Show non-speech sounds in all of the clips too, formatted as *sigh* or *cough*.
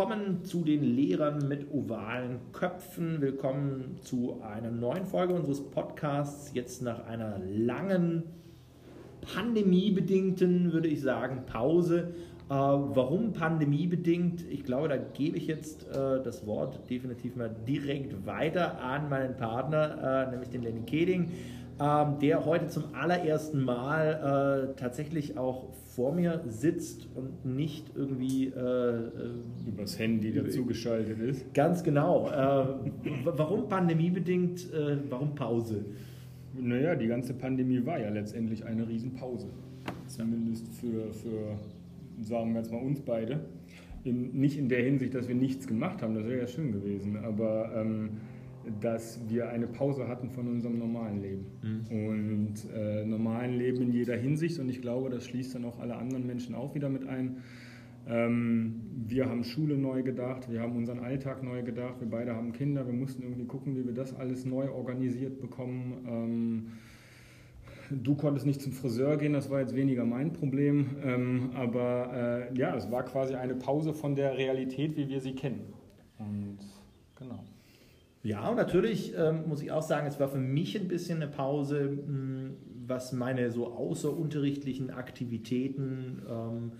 willkommen zu den Lehrern mit ovalen Köpfen. Willkommen zu einer neuen Folge unseres Podcasts. Jetzt nach einer langen, pandemiebedingten, würde ich sagen, Pause. Äh, warum pandemiebedingt? Ich glaube, da gebe ich jetzt äh, das Wort definitiv mal direkt weiter an meinen Partner, äh, nämlich den Lenny Keding ähm, der heute zum allerersten Mal tatsächlich auch vor mir sitzt und nicht irgendwie übers Handy dazugeschaltet ist. Ganz genau. Warum pandemiebedingt? Warum Pause? Naja, die ganze Pandemie war ja letztendlich eine Riesenpause. Zumindest für, für sagen wir jetzt mal uns beide. In, nicht in der Hinsicht, dass wir nichts gemacht haben, das wäre ja schön gewesen, aber ähm, dass wir eine Pause hatten von unserem normalen Leben. Mhm. Und äh, normalen Leben in jeder Hinsicht. Und ich glaube, das schließt dann auch alle anderen Menschen auch wieder mit ein. Ähm, wir haben Schule neu gedacht, wir haben unseren Alltag neu gedacht, wir beide haben Kinder, wir mussten irgendwie gucken, wie wir das alles neu organisiert bekommen. Ähm, Du konntest nicht zum Friseur gehen, das war jetzt weniger mein Problem. Ähm, aber äh, ja, es war quasi eine Pause von der Realität, wie wir sie kennen. Und genau. Ja, und natürlich ähm, muss ich auch sagen, es war für mich ein bisschen eine Pause, mh, hm, was meine so außerunterrichtlichen Aktivitäten, ähm,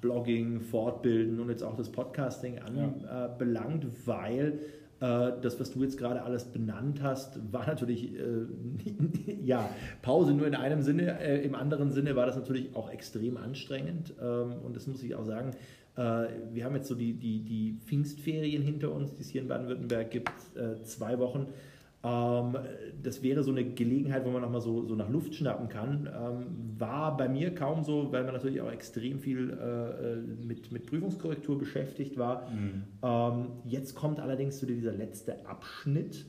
Blogging, Fortbilden und jetzt auch das Podcasting anbelangt, ja. äh, weil das, was du jetzt gerade alles benannt hast, war natürlich, äh, *laughs* ja, Pause nur in einem Sinne. Äh, Im anderen Sinne war das natürlich auch extrem anstrengend. Ähm, und das muss ich auch sagen, äh, wir haben jetzt so die, die, die Pfingstferien hinter uns, die es hier in Baden-Württemberg gibt, äh, zwei Wochen. Ähm, das wäre so eine Gelegenheit, wo man nochmal so, so nach Luft schnappen kann. Ähm, war bei mir kaum so, weil man natürlich auch extrem viel äh, mit, mit Prüfungskorrektur beschäftigt war. Mhm. Ähm, jetzt kommt allerdings so dieser letzte Abschnitt.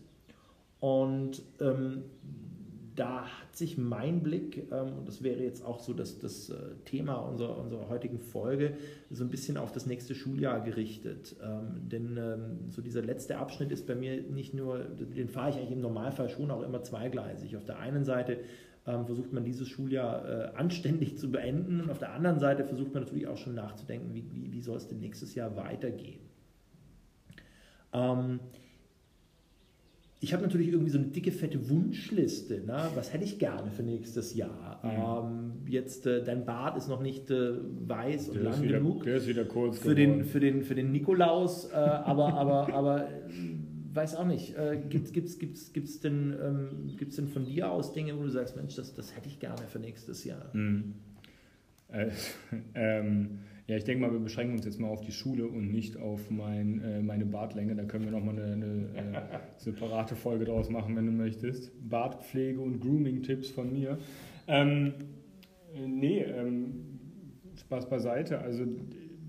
Und da hat sich mein Blick, ähm, und das wäre jetzt auch so das, das äh, Thema unserer, unserer heutigen Folge, so ein bisschen auf das nächste Schuljahr gerichtet. Ähm, denn ähm, so dieser letzte Abschnitt ist bei mir nicht nur, den fahre ich eigentlich im Normalfall schon auch immer zweigleisig. Auf der einen Seite versucht man dieses Schuljahr äh, anständig zu beenden und auf der anderen Seite versucht man natürlich auch schon nachzudenken, wie, wie, wie soll es denn nächstes Jahr weitergehen. Ähm, ich habe natürlich irgendwie so eine dicke, fette Wunschliste. Ne? Was hätte ich gerne für nächstes Jahr? Mhm. Ähm, jetzt, äh, dein Bart ist noch nicht äh, weiß und der lang wieder, genug. Der ist wieder kurz für den, für den Für den Nikolaus, äh, aber, aber, aber weiß auch nicht. Äh, Gibt es gibt's, gibt's, gibt's denn, ähm, gibt's denn von dir aus Dinge, wo du sagst, Mensch, das, das hätte ich gerne für nächstes Jahr? Mhm. Äh, *laughs* ähm, ja, ich denke mal, wir beschränken uns jetzt mal auf die Schule und nicht auf mein, äh, meine Bartlänge. Da können wir nochmal eine, eine äh, *laughs* separate Folge draus machen, wenn du möchtest. Bartpflege und Grooming-Tipps von mir. Ähm, nee, ähm, Spaß beiseite. Also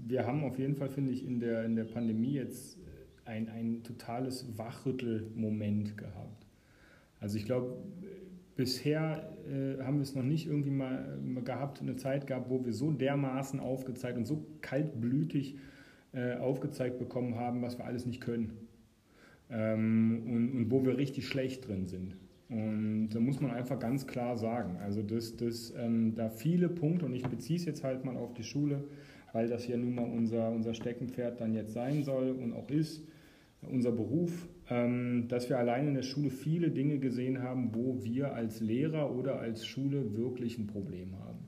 wir haben auf jeden Fall, finde ich, in der, in der Pandemie jetzt ein, ein totales Wachrüttelmoment gehabt. Also ich glaube, bisher äh, haben wir es noch nicht irgendwie mal, gehabt, eine Zeit gehabt, wo wir so dermaßen aufgezeigt und so kaltblütig äh, aufgezeigt bekommen haben, was wir alles nicht können. Ähm, und, und, wo wir richtig schlecht drin sind. Und da muss man einfach ganz klar sagen, also dass, dass ähm, da viele Punkte, und ich beziehe es jetzt halt mal auf die Schule, weil das ja nun mal unser, unser Steckenpferd dann jetzt sein soll und auch ist, unser Beruf, dass wir allein in der Schule viele Dinge gesehen haben, wo wir als Lehrer oder als Schule wirklich ein Problem haben.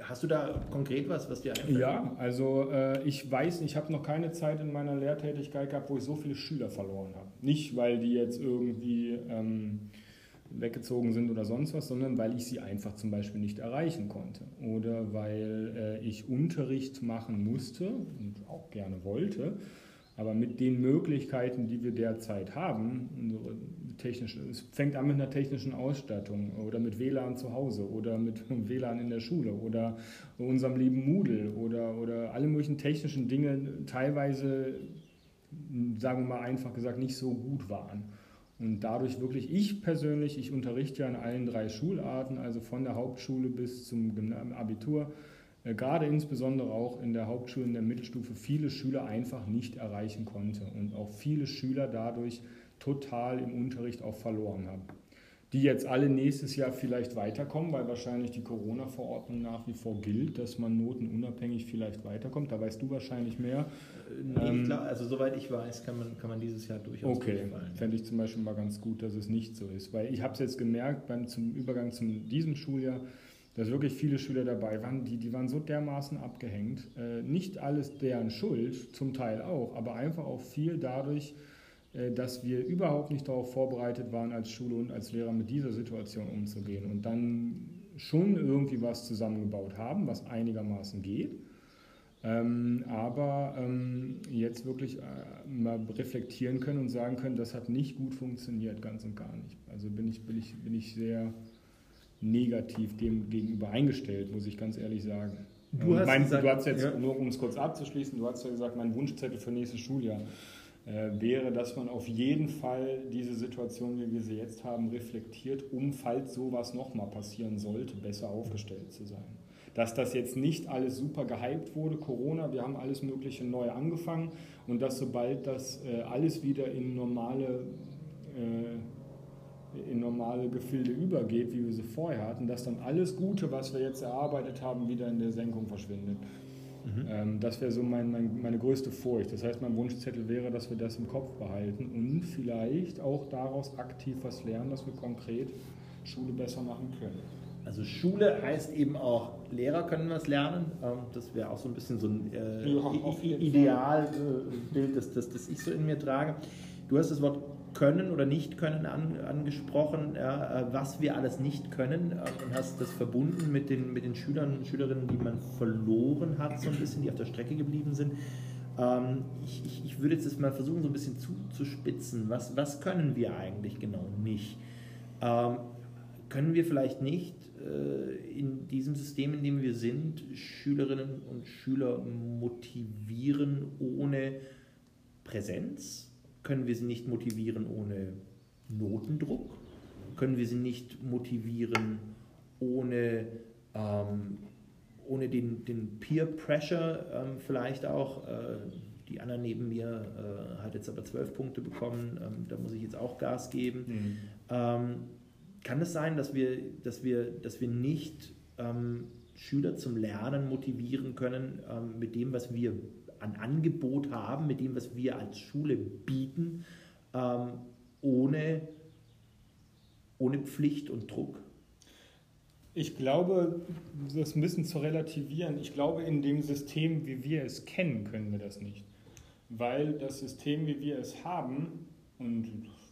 Hast du da konkret was, was dir einfällt? Ja, also äh, ich weiß, ich habe noch keine Zeit in meiner Lehrtätigkeit gehabt, wo ich so viele Schüler verloren habe. Nicht, weil die jetzt irgendwie ähm, weggezogen sind oder sonst was, sondern weil ich sie einfach zum Beispiel nicht erreichen konnte. Oder weil äh, ich Unterricht machen musste und auch gerne wollte aber mit den Möglichkeiten, die wir derzeit haben, es fängt an mit einer technischen Ausstattung oder mit WLAN zu Hause oder mit *laughs* WLAN in der Schule oder unserem lieben Moodle oder, oder alle möglichen technischen Dinge teilweise, sagen wir mal einfach gesagt, nicht so gut waren. Und dadurch wirklich, ich persönlich, ich unterrichte ja in allen drei Schularten, also von der Hauptschule bis zum Abitur, gerade insbesondere auch in der Hauptschule, in der Mittelstufe, viele Schüler einfach nicht erreichen konnte und auch viele Schüler dadurch total im Unterricht auch verloren haben die jetzt alle nächstes Jahr vielleicht weiterkommen, weil wahrscheinlich die Corona-Verordnung nach wie vor gilt, dass man notenunabhängig vielleicht weiterkommt. Da weißt du wahrscheinlich mehr. Nee, ähm, klar, also soweit ich weiß, kann man, kann man dieses Jahr durchaus Okay, fände ich zum Beispiel mal ganz gut, dass es nicht so ist, weil ich habe es jetzt gemerkt beim zum Übergang zu diesem Schuljahr, dass wirklich viele Schüler dabei waren, die, die waren so dermaßen abgehängt. Äh, nicht alles deren Schuld, zum Teil auch, aber einfach auch viel dadurch, äh, dass wir überhaupt nicht darauf vorbereitet waren, als Schule und als Lehrer mit dieser Situation umzugehen und dann schon irgendwie was zusammengebaut haben, was einigermaßen geht. Ähm, aber ähm, jetzt wirklich äh, mal reflektieren können und sagen können, das hat nicht gut funktioniert, ganz und gar nicht. Also bin ich, bin ich, bin ich sehr negativ dem gegenüber eingestellt, muss ich ganz ehrlich sagen. Du hast, mein, gesagt, du hast jetzt, ja. nur um es kurz abzuschließen, du hast ja gesagt, mein Wunschzettel für nächstes Schuljahr äh, wäre, dass man auf jeden Fall diese Situation, wie wir sie jetzt haben, reflektiert, um, falls sowas nochmal passieren sollte, besser aufgestellt zu sein. Dass das jetzt nicht alles super gehypt wurde, Corona, wir haben alles Mögliche neu angefangen und dass sobald das äh, alles wieder in normale, äh, in normale Gefilde übergeht, wie wir sie vorher hatten, dass dann alles Gute, was wir jetzt erarbeitet haben, wieder in der Senkung verschwindet. Mhm. Ähm, das wäre so mein, mein, meine größte Furcht. Das heißt, mein Wunschzettel wäre, dass wir das im Kopf behalten und vielleicht auch daraus aktiv was lernen, dass wir konkret Schule besser machen können. Also Schule heißt eben auch, Lehrer können was lernen. Ähm, das wäre auch so ein bisschen so ein äh, ja, Idealbild, das, das, das ich so in mir trage. Du hast das Wort können oder nicht können an, angesprochen, ja, äh, was wir alles nicht können äh, und hast das verbunden mit den, mit den Schülern und Schülerinnen, die man verloren hat, so ein bisschen, die auf der Strecke geblieben sind. Ähm, ich, ich, ich, würde jetzt mal versuchen, so ein bisschen zuzuspitzen. Was, was können wir eigentlich genau nicht? Ähm, können wir vielleicht nicht äh, in diesem System, in dem wir sind, Schülerinnen und Schüler motivieren ohne Präsenz? Können wir sie nicht motivieren ohne Notendruck, können wir sie nicht motivieren ohne, ähm, ohne den, den Peer Pressure ähm, vielleicht auch. Äh, die Anna neben mir äh, hat jetzt aber zwölf Punkte bekommen, ähm, da muss ich jetzt auch Gas geben. Mhm. Ähm, kann es sein, dass wir, dass wir, dass wir nicht ähm, Schüler zum Lernen motivieren können ähm, mit dem, was wir an Angebot haben, mit dem, was wir als Schule bieten, ähm, ohne, ohne Pflicht und Druck? Ich glaube, das bisschen zu relativieren, ich glaube, in dem System, wie wir es kennen, können wir das nicht. Weil das System, wie wir es haben, und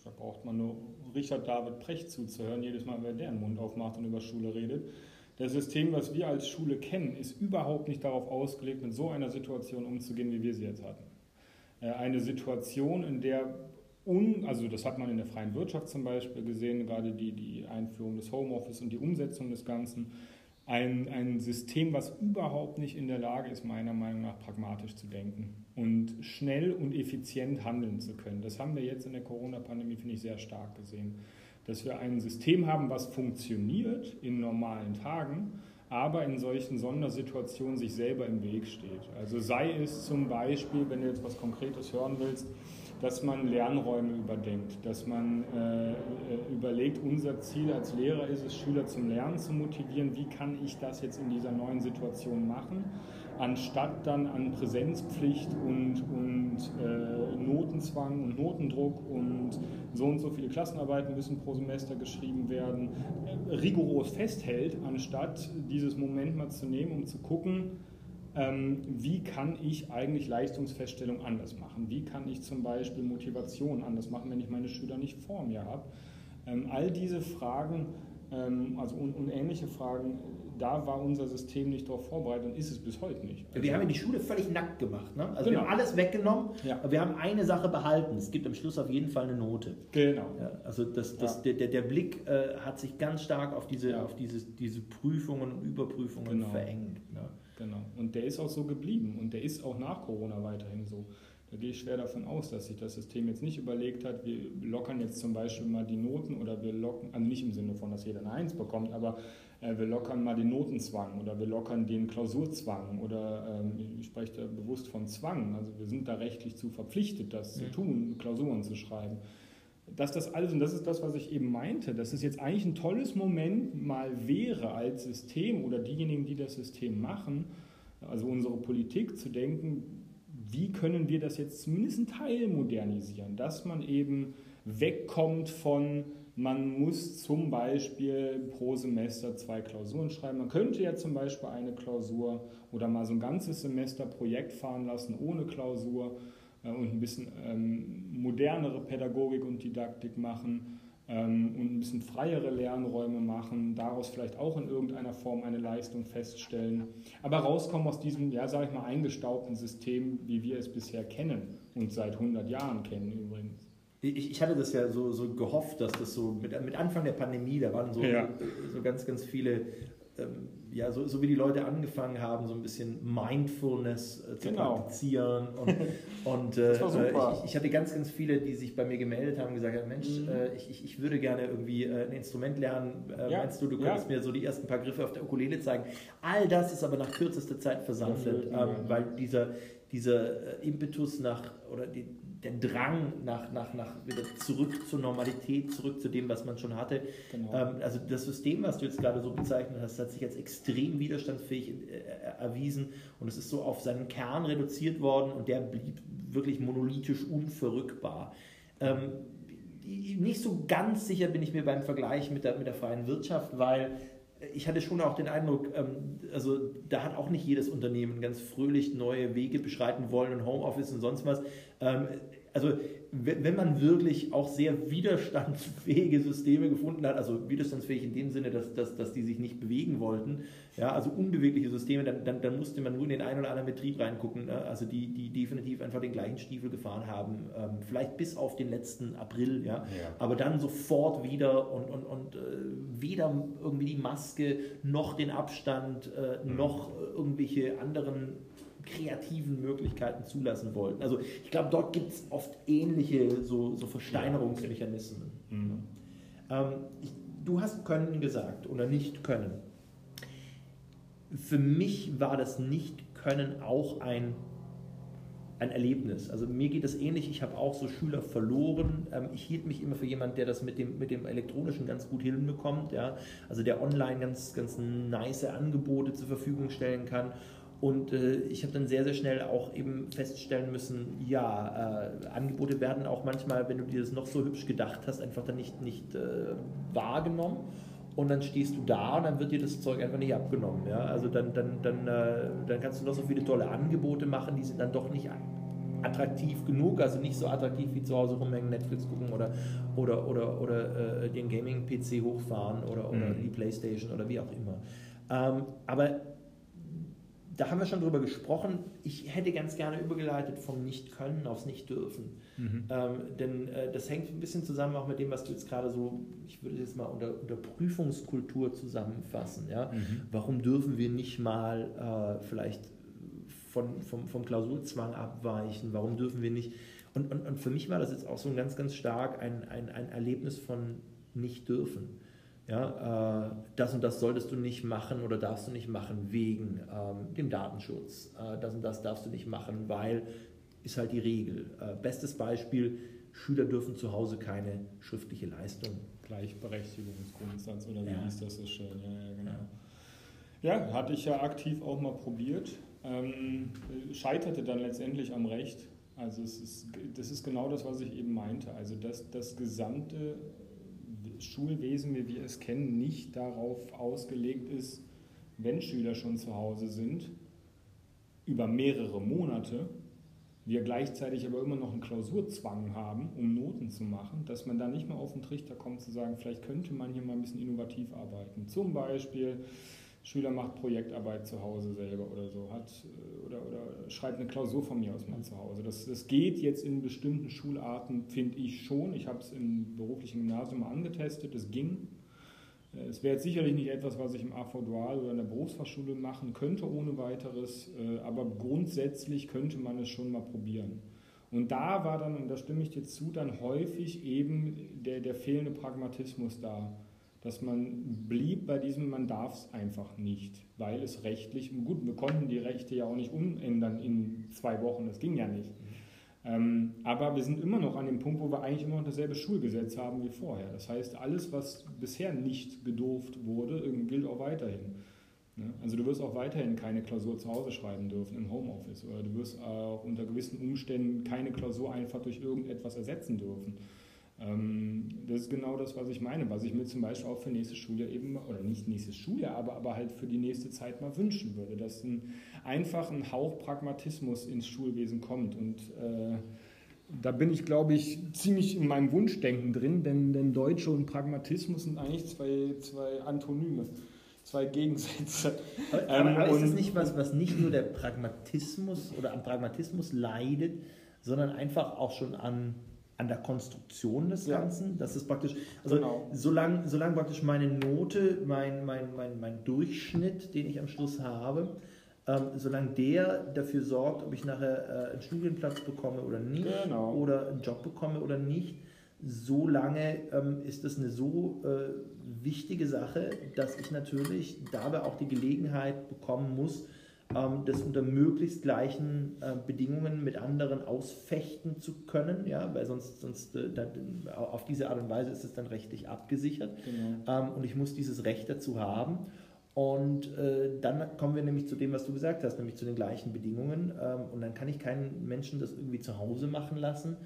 da braucht man nur Richard David Precht zuzuhören, jedes Mal, wenn der den Mund aufmacht und über Schule redet, das System, was wir als Schule kennen, ist überhaupt nicht darauf ausgelegt, mit so einer Situation umzugehen, wie wir sie jetzt hatten. Äh, eine Situation, in der, un, also das hat man in der freien Wirtschaft zum Beispiel gesehen, gerade die, die Einführung des Homeoffice und die Umsetzung des Ganzen, ein, ein System, was überhaupt nicht in der Lage ist, meiner Meinung nach pragmatisch zu denken und schnell und effizient handeln zu können. Das haben wir jetzt in der Corona-Pandemie, finde ich, sehr stark gesehen dass wir ein System haben, was funktioniert in normalen Tagen, aber in solchen Sondersituationen sich selber im Weg steht. Also sei es zum Beispiel, wenn du jetzt was Konkretes hören willst, dass man Lernräume überdenkt, dass man äh, äh überlegt, unser Ziel als Lehrer ist es, Schüler zum Lernen zu motivieren. Wie kann ich das jetzt in dieser neuen Situation machen? Anstatt dann an Präsenzpflicht und, und äh, Notenzwang und Notendruck und so und so viele Klassenarbeiten müssen pro Semester geschrieben werden, äh, rigoros festhält, anstatt dieses Moment mal zu nehmen, um zu gucken, ähm, wie kann ich eigentlich Leistungsfeststellung anders machen? Wie kann ich zum Beispiel Motivation anders machen, wenn ich meine Schüler nicht vor mir habe? Ähm, all diese Fragen ähm, also und, und ähnliche Fragen da war unser System nicht darauf vorbereitet und ist es bis heute nicht. Also wir haben ja die Schule völlig nackt gemacht. Ne? Also genau. wir haben alles weggenommen, ja. aber wir haben eine Sache behalten. Es gibt am Schluss auf jeden Fall eine Note. Genau. Ja, also das, das, ja. der, der Blick äh, hat sich ganz stark auf diese, auf dieses, diese Prüfungen und Überprüfungen genau. verengt. Ne? Genau. Und der ist auch so geblieben und der ist auch nach Corona weiterhin so. Da gehe ich schwer davon aus, dass sich das System jetzt nicht überlegt hat, wir lockern jetzt zum Beispiel mal die Noten oder wir locken, also nicht im Sinne von, dass jeder eine Eins bekommt, aber wir lockern mal den Notenzwang oder wir lockern den Klausurzwang oder ähm, ich spreche da bewusst von Zwang. Also wir sind da rechtlich zu verpflichtet, das ja. zu tun, Klausuren zu schreiben. Dass das alles, und das ist das, was ich eben meinte, dass es jetzt eigentlich ein tolles Moment mal wäre als System oder diejenigen, die das System machen, also unsere Politik zu denken, wie können wir das jetzt zumindest ein Teil modernisieren, dass man eben wegkommt von man muss zum Beispiel pro Semester zwei Klausuren schreiben. Man könnte ja zum Beispiel eine Klausur oder mal so ein ganzes Semester Projekt fahren lassen ohne Klausur äh, und ein bisschen ähm, modernere Pädagogik und Didaktik machen ähm, und ein bisschen freiere Lernräume machen, daraus vielleicht auch in irgendeiner Form eine Leistung feststellen. Aber rauskommen aus diesem, ja, sage ich mal, eingestaubten System, wie wir es bisher kennen und seit 100 Jahren kennen übrigens ich, ich, hatte das ja so, so gehofft, dass das so mit, mit Anfang der Pandemie, da waren so, ja. so ganz, ganz viele, ähm, ja, so, so wie die Leute angefangen haben, so ein bisschen Mindfulness äh, zu genau. praktizieren. Und, *laughs* und äh, ich, ich, hatte ganz, ganz viele, die sich bei mir gemeldet haben und gesagt haben, Mensch, mhm. äh, ich, ich würde gerne irgendwie äh, ein Instrument lernen. Äh, ja. Meinst du, du könntest ja. mir so die ersten paar Griffe auf der Ukulele zeigen? All das ist aber nach kürzester Zeit versandet, ähm, weil dieser, dieser äh, Impetus nach, oder die, der Drang nach, nach, nach wieder zurück zur Normalität, zurück zu dem, was man schon hatte. Genau. Ähm, also das System, was du jetzt gerade so bezeichnet hast, hat sich als extrem widerstandsfähig äh, erwiesen und es ist so auf seinen Kern reduziert worden und der blieb wirklich monolithisch unverrückbar. Ähm, nicht so ganz sicher bin ich mir beim Vergleich mit der, mit der freien Wirtschaft, weil ich hatte schon auch den Eindruck, ähm, also da hat auch nicht jedes Unternehmen ganz fröhlich neue Wege beschreiten wollen und Homeoffice und sonst was. Ähm, also wenn man wirklich auch sehr widerstandsfähige Systeme gefunden hat, also widerstandsfähig in dem Sinne, dass, dass, dass die sich nicht bewegen wollten, ja, also unbewegliche Systeme, dann, dann, dann musste man nur in den einen oder anderen Betrieb reingucken, ne? also die, die definitiv einfach den gleichen Stiefel gefahren haben, ähm, vielleicht bis auf den letzten April, ja, ja. aber dann sofort wieder und, und, und äh, weder irgendwie die Maske noch den Abstand äh, mhm. noch irgendwelche anderen kreativen Möglichkeiten zulassen wollten. Also ich glaube, dort gibt es oft ähnliche so, so Versteinerungsmechanismen. Mhm. Ähm, ich, du hast können gesagt oder nicht können. Für mich war das Nicht-Können auch ein, ein Erlebnis. Also mir geht es ähnlich. Ich habe auch so Schüler verloren. Ähm, ich hielt mich immer für jemand, der das mit dem, mit dem Elektronischen ganz gut hinbekommt. Ja? Also der online ganz, ganz nice Angebote zur Verfügung stellen kann und äh, ich habe dann sehr, sehr schnell auch eben feststellen müssen, ja, äh, Angebote werden auch manchmal, wenn du dir das noch so hübsch gedacht hast, einfach dann nicht, nicht äh, wahrgenommen. Und dann stehst du da und dann wird dir das Zeug einfach nicht abgenommen. Ja? Also dann, dann, dann, äh, dann kannst du noch so viele tolle Angebote machen, die sind dann doch nicht attraktiv genug, also nicht so attraktiv wie zu Hause rumhängen, Netflix gucken oder, oder, oder, oder äh, den Gaming-PC hochfahren oder, oder mhm. die Playstation oder wie auch immer. Ähm, aber da haben wir schon drüber gesprochen. Ich hätte ganz gerne übergeleitet vom Nicht-Können aufs Nicht-Dürfen. Mhm. Ähm, denn äh, das hängt ein bisschen zusammen auch mit dem, was du jetzt gerade so, ich würde es jetzt mal unter, unter Prüfungskultur zusammenfassen. Ja? Mhm. Warum dürfen wir nicht mal äh, vielleicht von, vom, vom Klausurzwang abweichen? Warum dürfen wir nicht? Und, und, und für mich war das jetzt auch so ein ganz, ganz stark ein, ein, ein Erlebnis von Nicht-Dürfen. Ja, äh, das und das solltest du nicht machen oder darfst du nicht machen wegen ähm, dem Datenschutz. Äh, das und das darfst du nicht machen, weil ist halt die Regel. Äh, bestes Beispiel, Schüler dürfen zu Hause keine schriftliche Leistung. Gleichberechtigungsgrundsatz oder wie ja. hieß das so schön? Ja, ja, genau. Ja. ja, hatte ich ja aktiv auch mal probiert. Ähm, scheiterte dann letztendlich am Recht. Also es ist, das ist genau das, was ich eben meinte. Also das, das gesamte Schulwesen, wie wir es kennen, nicht darauf ausgelegt ist, wenn Schüler schon zu Hause sind, über mehrere Monate, wir gleichzeitig aber immer noch einen Klausurzwang haben, um Noten zu machen, dass man da nicht mal auf den Trichter kommt zu sagen, vielleicht könnte man hier mal ein bisschen innovativ arbeiten. Zum Beispiel Schüler macht Projektarbeit zu Hause selber oder so, hat äh, oder, oder schreibt eine Klausur von mir aus mal zu Hause. Das, das geht jetzt in bestimmten Schularten, finde ich schon. Ich habe es im beruflichen Gymnasium mal angetestet, es ging. Äh, es wäre sicherlich nicht etwas, was ich im AV Dual oder in der Berufsfachschule machen könnte ohne weiteres, äh, aber grundsätzlich könnte man es schon mal probieren. Und da war dann, und da stimme ich dir zu, dann häufig eben der, der fehlende Pragmatismus da. Dass man blieb bei diesem, man darf es einfach nicht, weil es rechtlich, gut, wir konnten die Rechte ja auch nicht umändern in zwei Wochen, das ging ja nicht. Ähm, aber wir sind immer noch an dem Punkt, wo wir eigentlich immer noch dasselbe Schulgesetz haben wie vorher. Das heißt, alles, was bisher nicht gedurft wurde, gilt auch weiterhin. Ne? Also du wirst auch weiterhin keine Klausur zu Hause schreiben dürfen im Homeoffice oder du wirst auch unter gewissen Umständen keine Klausur einfach durch irgendetwas ersetzen dürfen. Ähm, das ist genau das, was ich meine, was ich mir zum Beispiel auch für nächstes Schuljahr eben, oder nicht nächstes Schuljahr, aber, aber halt für die nächste Zeit mal wünschen würde, dass ein, einfach ein Hauch Pragmatismus ins Schulwesen kommt. Und äh, da bin ich, glaube ich, ziemlich in meinem Wunschdenken drin, denn, denn Deutsche und Pragmatismus sind eigentlich zwei, zwei Antonyme zwei Gegensätze. Aber, *laughs* ähm, aber ist das nicht was, was nicht nur der Pragmatismus oder am Pragmatismus leidet, sondern einfach auch schon an an der Konstruktion des Ganzen. Ja. Das ist praktisch, also genau. solange, solange praktisch meine Note, mein, mein, mein, mein Durchschnitt, den ich am Schluss habe, ähm, solange der dafür sorgt, ob ich nachher äh, einen Studienplatz bekomme oder nicht, genau. oder einen Job bekomme oder nicht, solange ähm, ist das eine so äh, wichtige Sache, dass ich natürlich dabei auch die Gelegenheit bekommen muss, das unter möglichst gleichen äh, Bedingungen mit anderen ausfechten zu können, ja, weil sonst, sonst äh, auf diese Art und Weise ist es dann rechtlich abgesichert genau. Ähm, und ich muss dieses Recht dazu haben. Und äh, dann kommen wir nämlich zu dem, was du gesagt hast, nämlich zu den gleichen Bedingungen. Ähm, und dann kann ich keinen Menschen das irgendwie zu Hause machen lassen,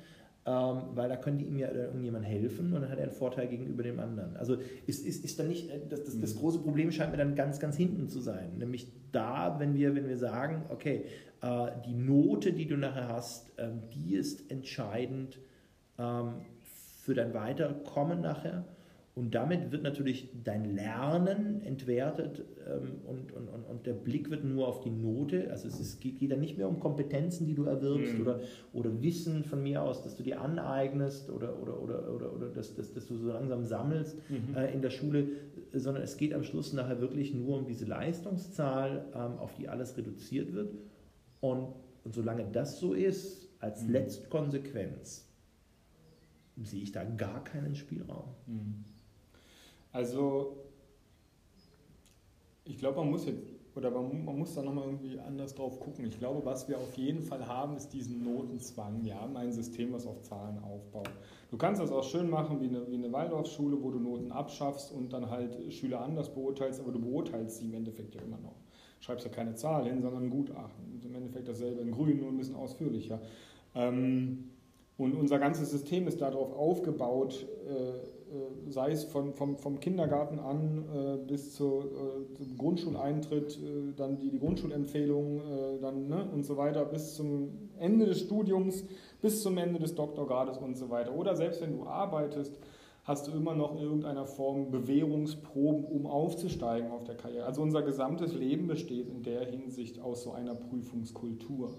ähm, weil da können die ihm ja irgendjemand helfen und dann hat er einen Vorteil gegenüber dem anderen. Also ist, ist, ist dann nicht, äh, das, das, das, mhm. große Problem scheint mir dann ganz, ganz hinten zu sein. Nämlich da, wenn wir, wenn wir sagen, okay, äh, die Note, die du nachher hast, ähm, die ist entscheidend ähm, für dein Weiterkommen nachher und damit wird natürlich dein Lernen entwertet ähm, und, und, und, der Blick wird nur auf die Note. Also es ist, geht, dann nicht mehr um Kompetenzen, die du erwirbst mhm. oder, oder Wissen von mir aus, dass du dir aneignest oder, oder, oder, oder, oder dass, dass, dass du so langsam sammelst mhm. äh, in der Schule, sondern es geht am Schluss nachher wirklich nur um diese Leistungszahl, ähm, auf die alles reduziert wird. Und, und solange das so ist, als mhm. Letztkonsequenz, sehe ich da gar keinen Spielraum. Mhm. Also, ich glaube, man muss jetzt, oder man, man muss da nochmal irgendwie anders drauf gucken. Ich glaube, was wir auf jeden Fall haben, ist diesen Notenzwang. Wir haben ein System, was auf Zahlen aufbaut. Du kannst das auch schön machen wie eine, wie eine Waldorfschule, wo du Noten abschaffst und dann halt Schüler anders beurteilst, aber du beurteilst sie im Endeffekt ja immer noch. Schreibst ja keine Zahl hin, sondern ein Gutachten. Und Im Endeffekt dasselbe in grün, nur ein bisschen ausführlicher. Ähm, und unser ganzes System ist darauf aufgebaut, äh, sei es von, vom, vom Kindergarten an äh, bis zu, äh, zum Grundschuleintritt, äh, dann die, die Grundschulempfehlungen äh, dann, ne, und so weiter, bis zum Ende des Studiums, bis zum Ende des Doktorgrades und so weiter. Oder selbst wenn du arbeitest, hast du immer noch in irgendeiner Form Bewährungsproben, um aufzusteigen auf der Karriere. Also unser gesamtes Leben besteht in der Hinsicht aus so einer Prüfungskultur.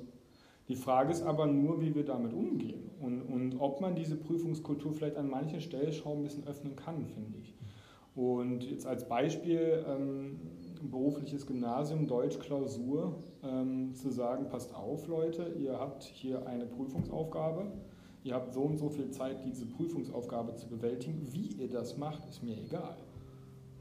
Die Frage ist aber nur, wie wir damit umgehen und, und ob man diese Prüfungskultur vielleicht an manchen Stellschrauben ein bisschen öffnen kann, finde ich. Und jetzt als Beispiel ähm, berufliches Gymnasium, Deutschklausur, ähm, zu sagen, passt auf Leute, ihr habt hier eine Prüfungsaufgabe, ihr habt so und so viel Zeit, diese Prüfungsaufgabe zu bewältigen. Wie ihr das macht, ist mir egal.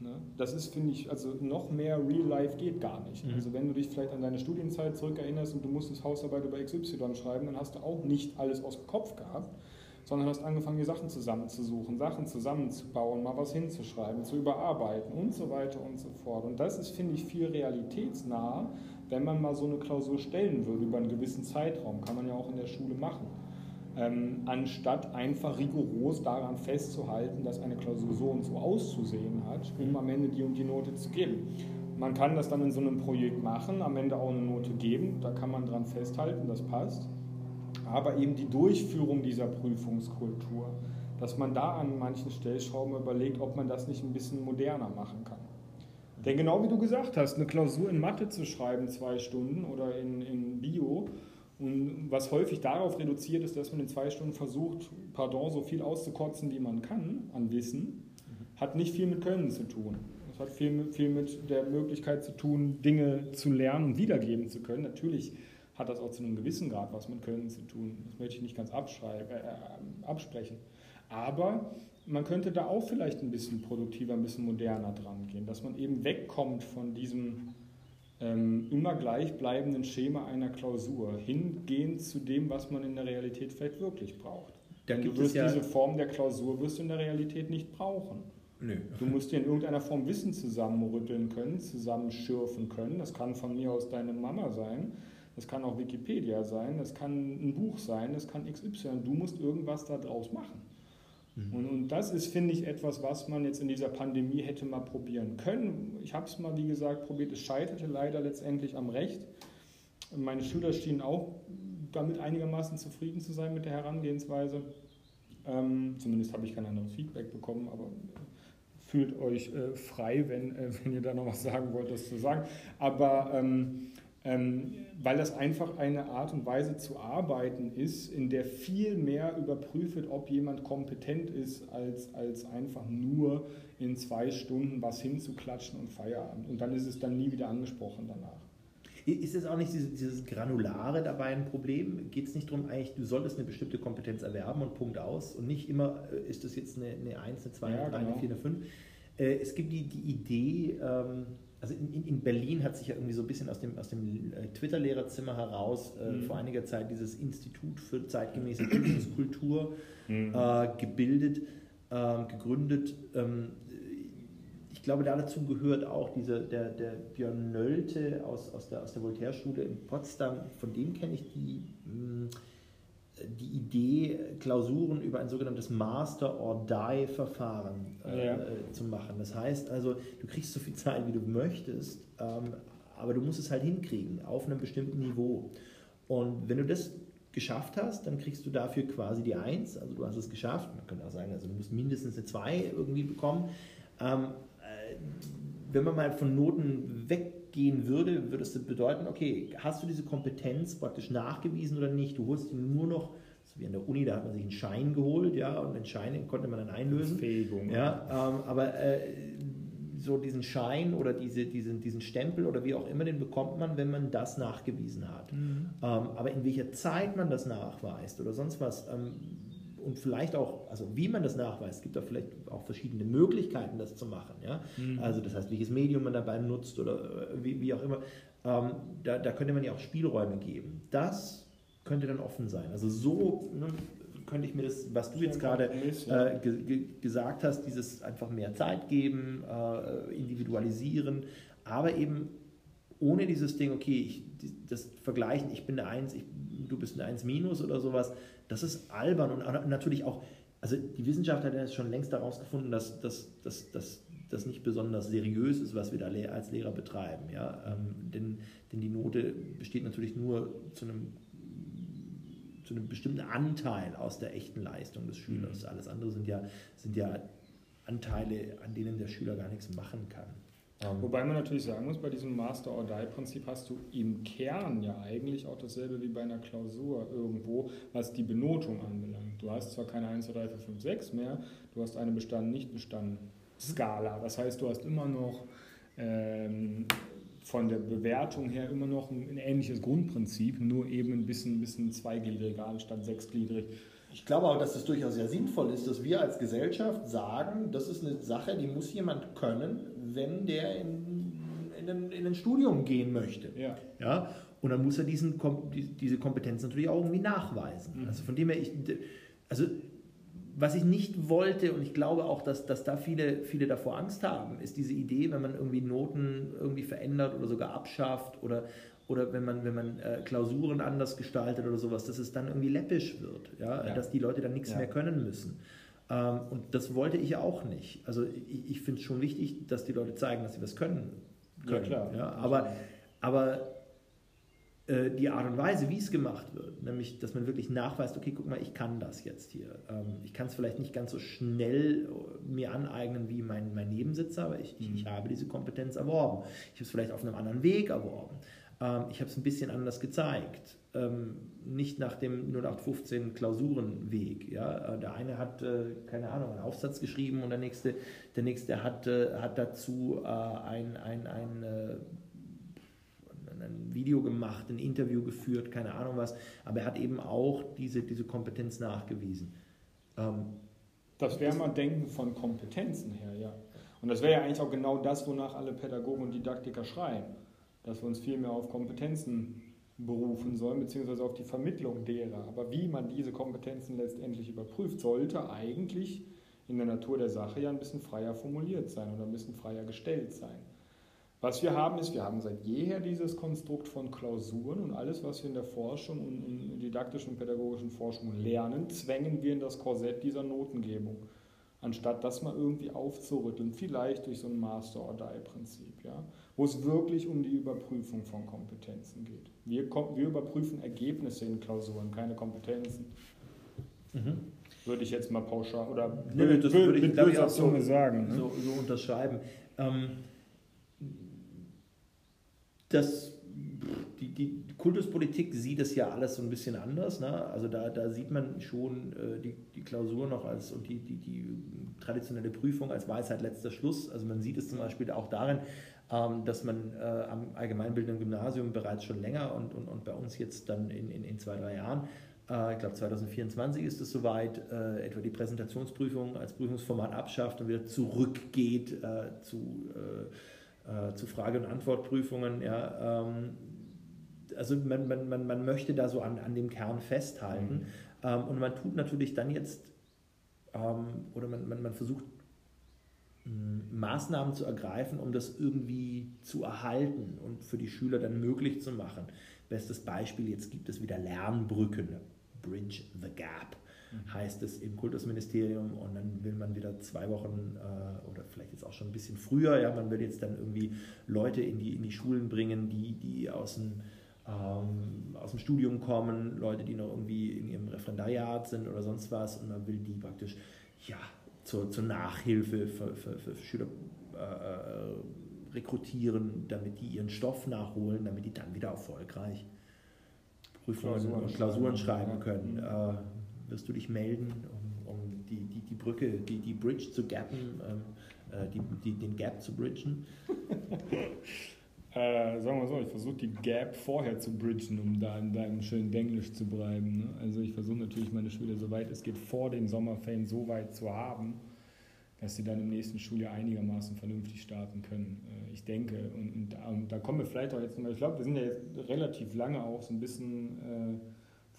Ne? Das ist, finde ich, also noch mehr Real Life geht gar nicht. Mhm. Also wenn du dich vielleicht an deine Studienzeit zurückerinnerst und du musstest Hausarbeit über XY schreiben, dann hast du auch nicht alles aus dem Kopf gehabt, sondern hast angefangen, die Sachen zusammenzusuchen, Sachen zusammenzubauen, mal was hinzuschreiben, zu überarbeiten und so weiter und so fort. Und das ist, finde ich, viel realitätsnah, wenn man mal so eine Klausur stellen würde über einen gewissen Zeitraum. Kann man ja auch in der Schule machen ähm, anstatt einfach rigoros daran festzuhalten, dass eine Klausur so und so auszusehen hat, um am Ende die und die Note zu geben. Man kann das dann in so einem Projekt machen, am Ende auch eine Note geben, da kann man dran festhalten, das passt. Aber eben die Durchführung dieser Prüfungskultur, dass man da an manchen Stellschrauben überlegt, ob man das nicht ein bisschen moderner machen kann. Denn genau wie du gesagt hast, eine Klausur in Mathe zu schreiben, zwei Stunden oder in, in Bio, und was häufig darauf reduziert ist, dass man in zwei Stunden versucht, pardon, so viel auszukotzen, wie man kann an Wissen, hat nicht viel mit Können zu tun. Es hat viel, viel mit der Möglichkeit zu tun, Dinge zu lernen und wiedergeben zu können. Natürlich hat das auch zu einem gewissen Grad was mit Können zu tun. Das möchte ich nicht ganz äh, absprechen. Aber man könnte da auch vielleicht ein bisschen produktiver, ein bisschen moderner dran gehen, dass man eben wegkommt von diesem ähm, immer gleichbleibenden Schema einer Klausur, hingehend zu dem, was man in der Realität vielleicht wirklich braucht. Denn du wirst ja diese Form der Klausur wirst du in der Realität nicht brauchen. Nö. Du musst dir in irgendeiner Form Wissen zusammenrütteln können, zusammenschürfen können. Das kann von mir aus deine Mama sein, das kann auch Wikipedia sein, das kann ein Buch sein, das kann XY. Du musst irgendwas daraus machen. Mhm. Und, und, das ist, finde ich, etwas, was man jetzt in dieser Pandemie hätte mal probieren können. Ich habe es mal, wie gesagt, probiert. Es scheiterte leider letztendlich am Recht. Meine Schüler schienen auch damit einigermaßen zufrieden zu sein mit der Herangehensweise. Ähm, zumindest habe ich kein anderes Feedback bekommen, aber fühlt euch äh, frei, wenn, äh, wenn ihr da noch was sagen wollt, das zu sagen. Aber ähm, weil das einfach eine Art und Weise zu arbeiten ist, in der viel mehr überprüft, ob jemand kompetent ist, als, als einfach nur in zwei Stunden was hinzuklatschen und Feierabend. Und dann ist es dann nie wieder angesprochen danach. Ist es auch nicht dieses, dieses Granulare dabei ein Problem? Geht es nicht darum, eigentlich, du solltest eine bestimmte Kompetenz erwerben und Punkt aus und nicht immer, äh, ist das jetzt eine, eine 1, eine 2, eine 3, eine 4, eine 5? Äh, es gibt die, die Idee, ähm, also in, in, Berlin hat sich ja irgendwie so ein bisschen aus dem, aus dem äh, Twitter-Lehrerzimmer heraus äh, mhm. vor einiger Zeit dieses Institut für zeitgemäße Bildungskultur *clears throat* mhm. äh, gebildet, ähm, gegründet. Ähm, ich glaube, dazu gehört auch diese, der, der Björn Nölte aus, aus der, aus der Voltaire-Schule in Potsdam, von dem kenne ich die. Mh, die Idee, Klausuren über ein sogenanntes Master or Die Verfahren äh, ja. äh, zu machen. Das heißt also, du kriegst so viel Zeit, wie du möchtest, ähm, aber du musst es halt hinkriegen auf einem bestimmten Niveau. Und wenn du das geschafft hast, dann kriegst du dafür quasi die Eins, also du hast es geschafft. Man könnte auch sagen, also du musst mindestens eine Zwei irgendwie bekommen. Ähm, äh, wenn man mal von Noten weg gehen würde, würde es bedeuten, okay, hast du diese Kompetenz praktisch nachgewiesen oder nicht? Du holst ihn nur noch, so wie an der Uni, da hat man sich einen Schein geholt, ja, und den Schein konnte man dann einlösen. Befähigung. Ja, ähm, aber äh, so diesen Schein oder diese, diesen, diesen Stempel oder wie auch immer, den bekommt man, wenn man das nachgewiesen hat. Mhm. Ähm, aber in welcher Zeit man das nachweist oder sonst was, ähm, und vielleicht auch, also wie man das nachweist, gibt da vielleicht auch verschiedene Möglichkeiten, das zu machen. Ja? Mhm. Also das heißt, welches Medium man dabei nutzt oder äh, wie, wie auch immer. Ähm, da, da könnte man ja auch Spielräume geben. Das könnte dann offen sein. Also so ne, könnte ich mir das, was du jetzt gerade äh, ge gesagt hast, dieses einfach mehr Zeit geben, äh, individualisieren, aber eben ohne dieses Ding, okay, ich, das Vergleichen, ich bin eine Eins, ich, du bist eine Eins minus oder sowas, das ist albern und natürlich auch, also die Wissenschaft hat ja schon längst herausgefunden, dass das nicht besonders seriös ist, was wir da als Lehrer betreiben. Ja? Ähm, denn, denn die Note besteht natürlich nur zu einem, zu einem bestimmten Anteil aus der echten Leistung des Schülers. Mhm. Alles andere sind ja, sind ja Anteile, an denen der Schüler gar nichts machen kann. Ähm, Wobei man natürlich sagen muss, bei diesem Master or Die Prinzip hast du im Kern ja eigentlich auch dasselbe wie bei einer Klausur irgendwo, was die Benotung anbelangt. Du hast zwar keine 1, 2, 3, 4, 5, 6 mehr, du hast eine bestanden, nicht bestanden Skala. Das heißt, du hast immer noch ähm, von der Bewertung her immer noch ein, ein, ähnliches Grundprinzip, nur eben ein bisschen, bisschen zweigliedriger anstatt sechsgliedrig. Ich glaube auch, dass es durchaus sehr sinnvoll ist, dass wir als Gesellschaft sagen, das ist eine Sache, die muss jemand können, wenn der in, in, ein, in ein Studium gehen möchte. Ja. Ja? Und dann muss er diesen, diese Kompetenz natürlich auch irgendwie nachweisen. Mhm. Also von dem her, ich, also was ich nicht wollte, und ich glaube auch, dass, dass da viele, viele davor Angst haben, ist diese Idee, wenn man irgendwie Noten irgendwie verändert oder sogar abschafft oder, oder wenn man, wenn man äh, Klausuren anders gestaltet oder sowas, dass es dann irgendwie läppisch wird, ja? ja. dass die Leute dann nichts ja. mehr können müssen. Ähm, und das wollte ich auch nicht. Also ich, ich finde es schon wichtig, dass die Leute zeigen, dass sie was können. können ja, klar. Ja, aber aber äh, die Art und Weise, wie es gemacht wird, nämlich, dass man wirklich nachweist, okay, guck mal, ich kann das jetzt hier. Ähm, ich kann es vielleicht nicht ganz so schnell äh, mir aneignen wie mein, mein Nebensitzer, aber ich, mhm. ich, ich habe diese Kompetenz erworben. Ich habe es vielleicht auf einem anderen Weg erworben. Ähm, ich habe es ein bisschen anders gezeigt. Ähm, nicht nach dem 0815 Klausurenweg. Ja? Äh, der eine hat, äh, keine Ahnung, einen Aufsatz geschrieben und der nächste, der nächste hat, äh, hat dazu ein, ein, ein, ein Video gemacht, ein Interview geführt, keine Ahnung was, aber er hat eben auch diese, diese Kompetenz nachgewiesen. Ähm, das wäre mal Denken von Kompetenzen her, ja. Und das wäre ja eigentlich auch genau das, wonach alle Pädagogen und Didaktiker schreien, dass wir uns viel mehr auf Kompetenzen berufen sollen, beziehungsweise auf die Vermittlung derer. Aber wie man diese Kompetenzen letztendlich überprüft, sollte eigentlich in der Natur der Sache ja ein bisschen freier formuliert sein oder ein bisschen freier gestellt sein. Was wir haben, ist, wir haben seit jeher dieses Konstrukt von Klausuren und alles, was wir in der Forschung und in didaktischen und pädagogischen Forschung lernen, zwängen wir in das Korsett dieser Notengebung, anstatt das mal irgendwie aufzurütteln, vielleicht durch so ein Master-or-Die-Prinzip, ja, wo es wirklich um die Überprüfung von Kompetenzen geht. Wir, wir überprüfen Ergebnisse in Klausuren, keine Kompetenzen. Mhm. Würde ich jetzt mal pauschal oder Nö, das würde ich, ich auch so, sagen, ne? so, so unterschreiben. Ähm, das, die, die Kultuspolitik sieht es ja alles so ein bisschen anders. Ne? Also da, da sieht man schon äh, die, die Klausur noch als und die, die, die traditionelle Prüfung als Weisheit letzter Schluss. Also man sieht es zum Beispiel auch darin, ähm, dass man äh, am allgemeinbildenden Gymnasium bereits schon länger und, und, und bei uns jetzt dann in, in, in zwei, drei Jahren äh, ich glaube 2024 ist es soweit, äh, etwa die Präsentationsprüfung als Prüfungsformat abschafft und wieder zurückgeht äh, zu äh, zu Frage- und Antwortprüfungen. Ja, ähm, also man, man, man, man möchte da so an, an dem Kern festhalten. Mhm. Ähm, und man tut natürlich dann jetzt, ähm, oder man, man, man versucht Maßnahmen zu ergreifen, um das irgendwie zu erhalten und für die Schüler dann möglich zu machen. Bestes Beispiel, jetzt gibt es wieder Lernbrücken, Bridge the Gap. Mhm. heißt es im Kultusministerium und dann will man wieder zwei Wochen äh, oder vielleicht jetzt auch schon ein bisschen früher, ja, man will jetzt dann irgendwie Leute in die, in die Schulen bringen, die, die aus dem ähm, aus dem Studium kommen, Leute, die noch irgendwie in ihrem Referendariat sind oder sonst was und man will die praktisch ja, zur, zur Nachhilfe für, für, für Schüler äh, äh rekrutieren, damit die ihren Stoff nachholen, damit die dann wieder erfolgreich Prüfungen Klausuren und Klausuren schreiben können. Mhm. Äh, wirst du dich melden, um, um die, die, die Brücke, die, die Bridge zu gappen, ähm, äh, die, die, den Gap zu bridgen? *laughs* Äh, sagen wir so, ich versuche die Gap vorher zu bridgen, um da in deinem schönen Englisch zu bleiben. Ne? Also ich versuche natürlich meine Schüler, soweit es geht, vor den Sommerferien so weit zu haben, dass sie dann im nächsten Schuljahr einigermaßen vernünftig starten können. Äh, ich denke, und, und, und, da kommen wir vielleicht auch jetzt nochmal, ich glaube, wir sind ja jetzt relativ lange auch so ein bisschen... Äh,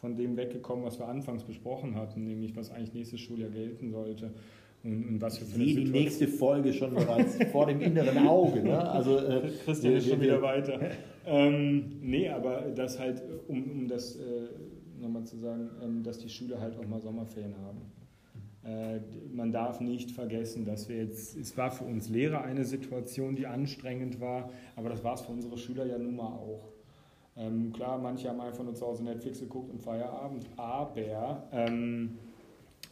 von dem weggekommen, was wir anfangs besprochen hatten, nämlich was eigentlich nächstes Schuljahr gelten sollte. Und, und was für ich sehe die nächste Folge schon bereits *laughs* vor dem inneren Auge. Ne? Also, äh, Christian ist schon wieder weiter. ähm, nee, aber das halt, um, um das äh, nochmal zu sagen, ähm, dass die Schüler halt auch mal Sommerferien haben. Äh, man darf nicht vergessen, dass wir jetzt, es war für uns Lehrer eine Situation, die anstrengend war, aber das war es für unsere Schüler ja nun mal auch. Ähm, klar, manche haben einfach nur zu Hause Netflix geguckt und Feierabend, aber ähm,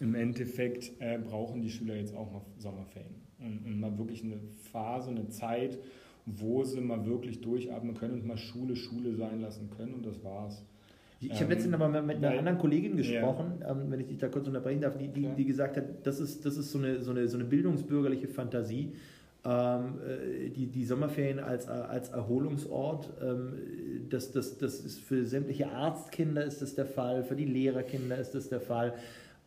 im Endeffekt äh, brauchen die Schüler jetzt auch mal Sommerferien und, und, mal wirklich eine Phase, eine Zeit, wo sie mal wirklich durchatmen können und mal Schule Schule sein lassen können und das war's. Ich, ich habe letztens aber mit einer anderen Kollegin gesprochen, ja. ähm, wenn ich dich da kurz unterbrechen darf, die, die, die gesagt hat, das ist, das ist so, eine, so, eine, so eine bildungsbürgerliche Fantasie, ähm, äh, die, die Sommerferien als, als Erholungsort. Ähm, das, das, das ist für sämtliche Arztkinder ist das der Fall, für die Lehrerkinder ist das der Fall.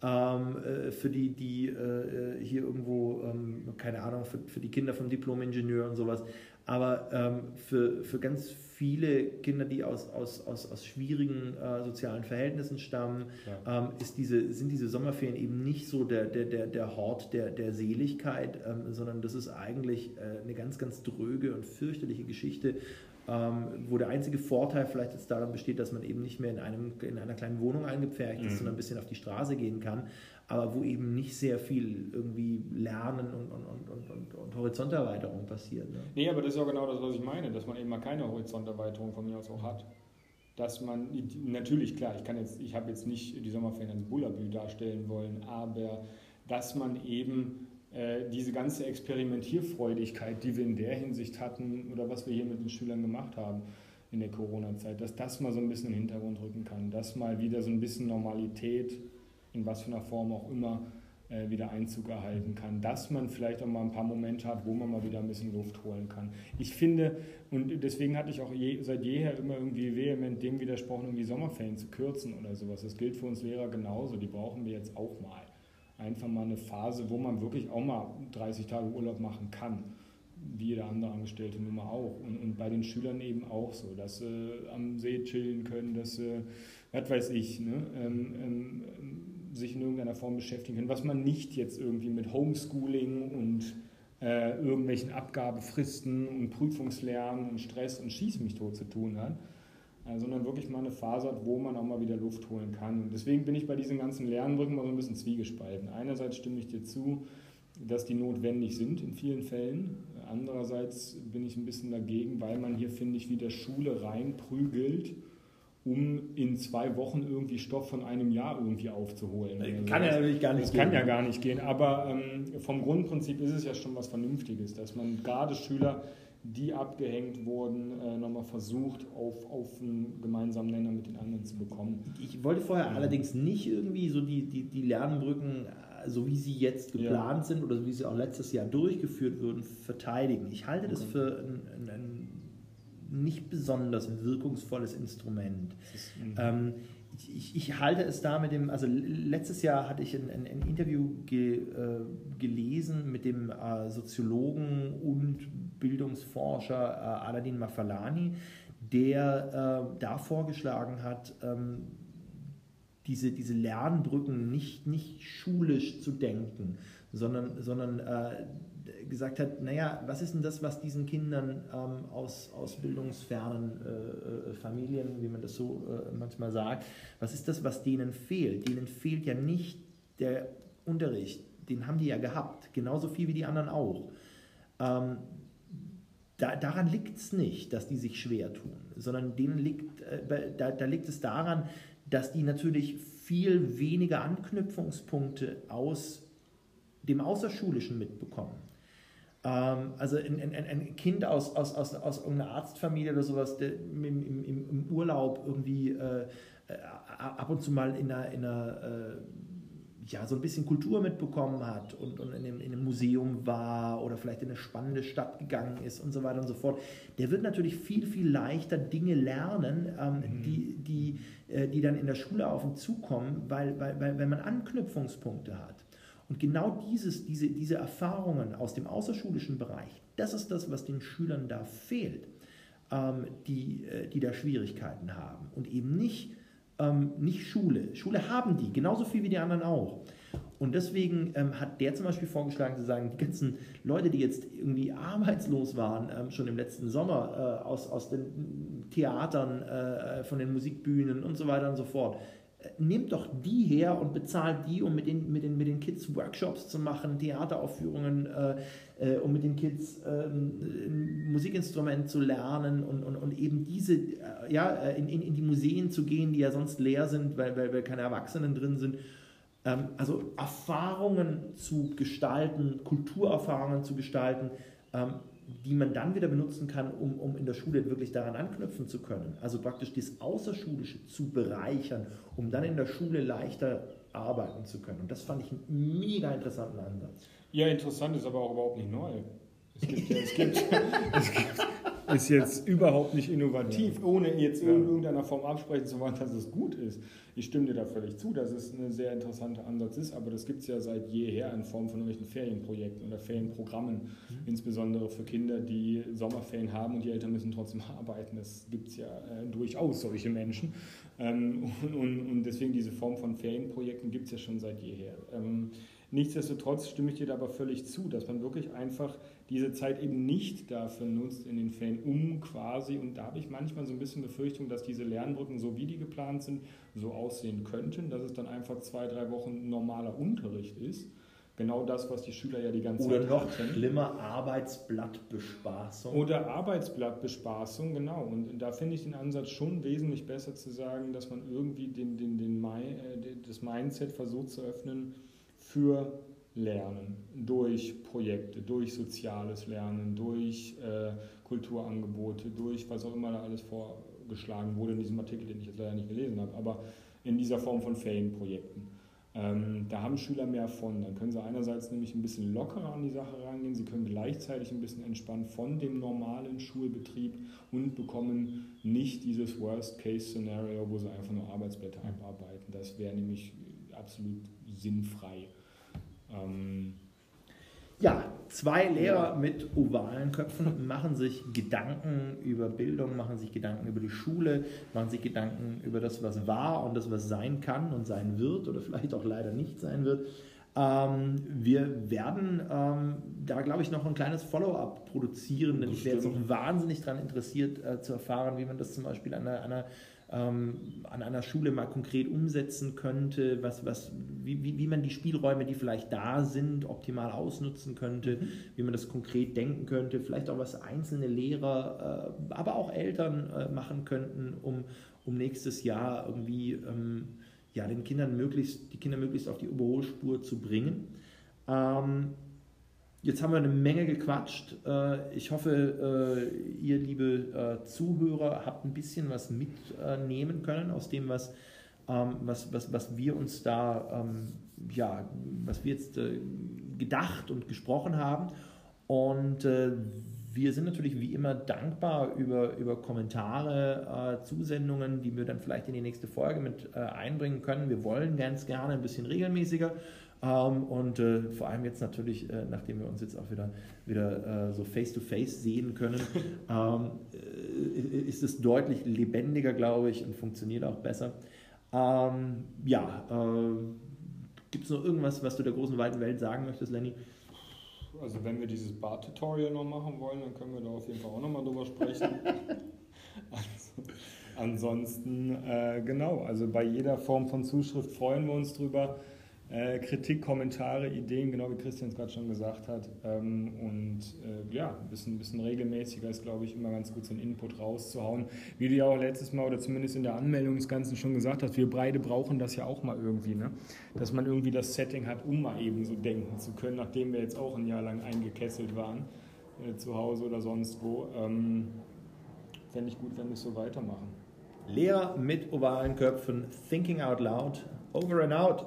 Ähm, äh, für die, die äh, hier irgendwo, ähm, keine Ahnung, für, für die Kinder vom Diplom-Ingenieur und sowas. Aber ähm, für, für ganz viele Kinder, die aus, aus, aus, aus schwierigen äh, sozialen Verhältnissen stammen, ähm, ist diese, sind diese Sommerferien eben nicht so der, der, der, der Hort der, der Seligkeit, ähm, sondern das ist eigentlich äh, eine ganz, ganz dröge und fürchterliche Geschichte, ähm, wo der einzige Vorteil vielleicht jetzt daran besteht, dass man eben nicht mehr in, einem, in einer kleinen Wohnung eingepfercht ist, mhm. sondern ein bisschen auf die Straße gehen kann aber wo eben nicht sehr viel irgendwie Lernen und, und, und, und, und Horizonterweiterung passiert. Ne? Nee, aber das ist ja genau das, was ich meine, dass man eben mal keine Horizonterweiterung von mir aus auch hat. Dass man, natürlich klar, ich kann jetzt, ich habe jetzt nicht die Sommerferien als Bullabü darstellen wollen, aber dass man eben diese ganze Experimentierfreudigkeit, die wir in der Hinsicht hatten oder was wir hier mit den Schülern gemacht haben in der Corona-Zeit, dass das mal so ein bisschen in den Hintergrund rücken kann, dass mal wieder so ein bisschen Normalität in was für einer Form auch immer äh, wieder Einzug erhalten kann, dass man vielleicht auch mal ein paar Momente hat, wo man mal wieder ein bisschen Luft holen kann. Ich finde, und deswegen hatte ich auch je, seit jeher immer irgendwie vehement dem widersprochen, um die Sommerferien zu kürzen oder sowas. Das gilt für uns Lehrer genauso, die brauchen wir jetzt auch mal. Einfach mal eine Phase, wo man wirklich auch mal 30 Tage Urlaub machen kann. Wie jeder andere Angestellte nun mal auch. Und, und bei den Schülern eben auch so, dass sie am See chillen können, dass sie, was weiß ich, ne, ähm, ähm, sich in irgendeiner Form beschäftigen können, was man nicht jetzt irgendwie mit Homeschooling und äh, irgendwelchen Abgabefristen und Prüfungslernen und Stress und Schieß mich tot zu tun hat, sondern wirklich mal eine Phase hat, wo man auch mal wieder Luft holen kann. Und deswegen bin ich bei diesen ganzen Lernbrücken mal so ein bisschen zwiegespalten. Einerseits stimme ich dir zu, dass die notwendig sind in vielen Fällen. Andererseits bin ich ein bisschen dagegen, weil man hier, finde ich, wieder Schule reinprügelt um in zwei Wochen irgendwie Stoff von einem Jahr irgendwie aufzuholen. Also kann ja natürlich gar nicht das gehen. kann ja gar nicht gehen, aber ähm, vom Grundprinzip ist es ja schon was Vernünftiges, dass man gerade Schüler, die abgehängt wurden, äh, nochmal versucht, auf, auf einen gemeinsamen Nenner mit den anderen zu bekommen. Ich wollte vorher ja. allerdings nicht irgendwie so die, die, die Lernbrücken, äh, so wie sie jetzt geplant ja. sind oder wie sie auch letztes Jahr durchgeführt wurden, verteidigen. Ich halte okay. das für ein, ein nicht besonders wirkungsvolles Instrument. Ist, ähm, ich, ich, halte es da mit dem, also letztes Jahr hatte ich ein, ein, ein Interview ge, äh, gelesen mit dem äh, Soziologen und Bildungsforscher äh, Aladin Mafalani, der äh, da vorgeschlagen hat, ähm, diese, diese Lernbrücken nicht, nicht schulisch zu denken, sondern, sondern äh, gesagt hat, naja, was ist denn das, was diesen Kindern ähm, aus, aus bildungsfernen äh, äh, Familien, wie man das so äh, manchmal sagt, was ist das, was denen fehlt? Denen fehlt ja nicht der Unterricht, den haben die ja gehabt, genauso viel wie die anderen auch. Ähm, da, daran liegt es nicht, dass die sich schwer tun, sondern denen liegt, äh, da, da liegt es daran, dass die natürlich viel weniger Anknüpfungspunkte aus dem Außerschulischen mitbekommen. Ähm, also ein, ein, ein, Kind aus, aus, aus, aus irgendeiner Arztfamilie oder sowas, der im, im, im Urlaub irgendwie äh, äh, ab und zu mal in einer, in einer äh, ja, so ein bisschen Kultur mitbekommen hat und, und in, einem, in, einem, Museum war oder vielleicht in eine spannende Stadt gegangen ist und so weiter und so fort, der wird natürlich viel, viel leichter Dinge lernen, ähm, mhm. die, die, äh, die dann in der Schule auf ihn zukommen, weil, weil, weil, weil man Anknüpfungspunkte hat. Und genau dieses, diese, diese Erfahrungen aus dem außerschulischen Bereich, das ist das, was den Schülern da fehlt, ähm, die, äh, die da Schwierigkeiten haben. Und eben nicht, ähm, nicht Schule. Schule haben die, genauso viel wie die anderen auch. Und deswegen ähm, hat der zum Beispiel vorgeschlagen zu sagen, die ganzen Leute, die jetzt irgendwie arbeitslos waren, ähm, schon im letzten Sommer äh, aus, aus den Theatern, äh, von den Musikbühnen und so weiter und so fort, nehmt doch die her und bezahlt die, um mit den, mit den, mit den Kids Workshops zu machen, Theateraufführungen, äh, äh, um mit den Kids äh, ein Musikinstrument zu lernen und, und, und eben diese, äh, ja, äh, in, in, in die Museen zu gehen, die ja sonst leer sind, weil, weil, weil keine Erwachsenen drin sind. Ähm, also Erfahrungen zu gestalten, Kulturerfahrungen zu gestalten, ähm, die man dann wieder benutzen kann, um, um in der Schule wirklich daran anknüpfen zu können. Also praktisch das Außerschulische zu bereichern, um dann in der Schule leichter arbeiten zu können. Und das fand ich einen mega interessanten Ansatz. Ja, interessant ist aber auch überhaupt nicht neu. Es gibt ja, es gibt, *laughs* *laughs* es gibt, ist jetzt überhaupt nicht innovativ, ja. ohne jetzt in irgendeiner Form absprechen zu wollen, dass es gut ist. Ich stimme dir da völlig zu, dass es ein sehr interessanter Ansatz ist, aber das gibt es ja seit jeher in Form von irgendwelchen Ferienprojekten oder Ferienprogrammen, mhm. insbesondere für Kinder, die Sommerferien haben und die Eltern müssen trotzdem arbeiten. Das gibt es ja äh, durchaus solche Menschen. Ähm, und, und, und, deswegen diese Form von Ferienprojekten gibt es ja schon seit jeher. Ähm, nichtsdestotrotz stimme ich dir da aber völlig zu, dass man wirklich einfach diese Zeit eben nicht dafür nutzt in den Ferien, um quasi, und da habe ich manchmal so ein bisschen Befürchtung, dass diese Lernbrücken, so wie die geplant sind, so aussehen könnten, dass es dann einfach zwei, drei Wochen normaler Unterricht ist. Genau das, was die Schüler ja die ganze Oder Zeit Oder noch hatten. schlimmer, Arbeitsblattbespaßung. Oder Arbeitsblattbespaßung, genau. Und da finde ich den Ansatz schon wesentlich besser zu sagen, dass man irgendwie den, den, den, äh, das Mindset versucht zu öffnen für Lernen, durch Projekte, durch soziales Lernen, durch äh, Kulturangebote, durch was auch immer da alles vorgeschlagen wurde in diesem Artikel, den ich jetzt leider nicht gelesen habe, aber in dieser Form von Ferienprojekten. Ähm, da haben Schüler mehr von. Dann können sie einerseits nämlich ein bisschen lockerer an die Sache rangehen, sie können gleichzeitig ein bisschen entspannt von dem normalen Schulbetrieb und bekommen nicht dieses Worst-Case-Szenario, wo sie einfach nur Arbeitsblätter abarbeiten. Das wäre nämlich absolut sinnfrei. Ähm, ja, zwei Lehrer mit ovalen Köpfen machen sich Gedanken über Bildung, machen sich Gedanken über die Schule, machen sich Gedanken über das, was war und das, was sein kann und sein wird oder vielleicht auch leider nicht sein wird. Ähm, wir werden ähm, da, glaube ich, noch ein kleines Follow-up produzieren, denn ich wäre jetzt auch wahnsinnig daran interessiert äh, zu erfahren, wie man das zum Beispiel an einer, einer ähm, an einer Schule mal konkret umsetzen könnte, was, was, wie, wie, wie man die Spielräume, die vielleicht da sind, optimal ausnutzen könnte, mhm. wie man das konkret denken könnte, vielleicht auch was einzelne Lehrer, äh, aber auch Eltern äh, machen könnten, um, um nächstes Jahr irgendwie ähm, ja, den Kindern möglichst, die Kinder möglichst auf die Überholspur zu bringen. Ähm, Jetzt haben wir eine Menge gequatscht. Äh, ich hoffe, äh, ihr, liebe äh, Zuhörer, habt ein bisschen was mitnehmen können aus dem, was, ähm, was, was, was wir uns da, ähm, ja, was wir jetzt gedacht und gesprochen haben. Und wir sind natürlich wie immer dankbar über, über Kommentare, Zusendungen, die wir dann vielleicht in die nächste Folge mit einbringen können. Wir wollen ganz gerne ein bisschen regelmäßiger und äh, vor allem jetzt natürlich, äh, nachdem wir uns jetzt auch wieder, wieder äh, so face-to-face -face sehen können, *laughs* ähm, äh, ist es deutlich lebendiger, glaube ich, und funktioniert auch besser. Ähm, ja, äh, gibt es noch irgendwas, was du der großen weiten Welt sagen möchtest, Lenny? Also wenn wir dieses Bar-Tutorial noch machen wollen, dann können wir da auf jeden Fall auch nochmal drüber sprechen. *laughs* also, ansonsten, äh, genau, also bei jeder Form von Zuschrift freuen wir uns drüber. Äh, Kritik, Kommentare, Ideen, genau wie Christian es gerade schon gesagt hat. Ähm, und äh, ja, ein bisschen, bisschen regelmäßiger ist, glaube ich, immer ganz gut, so einen Input rauszuhauen. Wie du ja auch letztes Mal oder zumindest in der Anmeldung des Ganzen schon gesagt hast, wir beide brauchen das ja auch mal irgendwie, ne? dass man irgendwie das Setting hat, um mal eben so denken zu können, nachdem wir jetzt auch ein Jahr lang eingekesselt waren, äh, zu Hause oder sonst wo. Ähm, Fände ich gut, wenn wir es so weitermachen. Lehrer mit ovalen Köpfen, thinking out loud, over and out.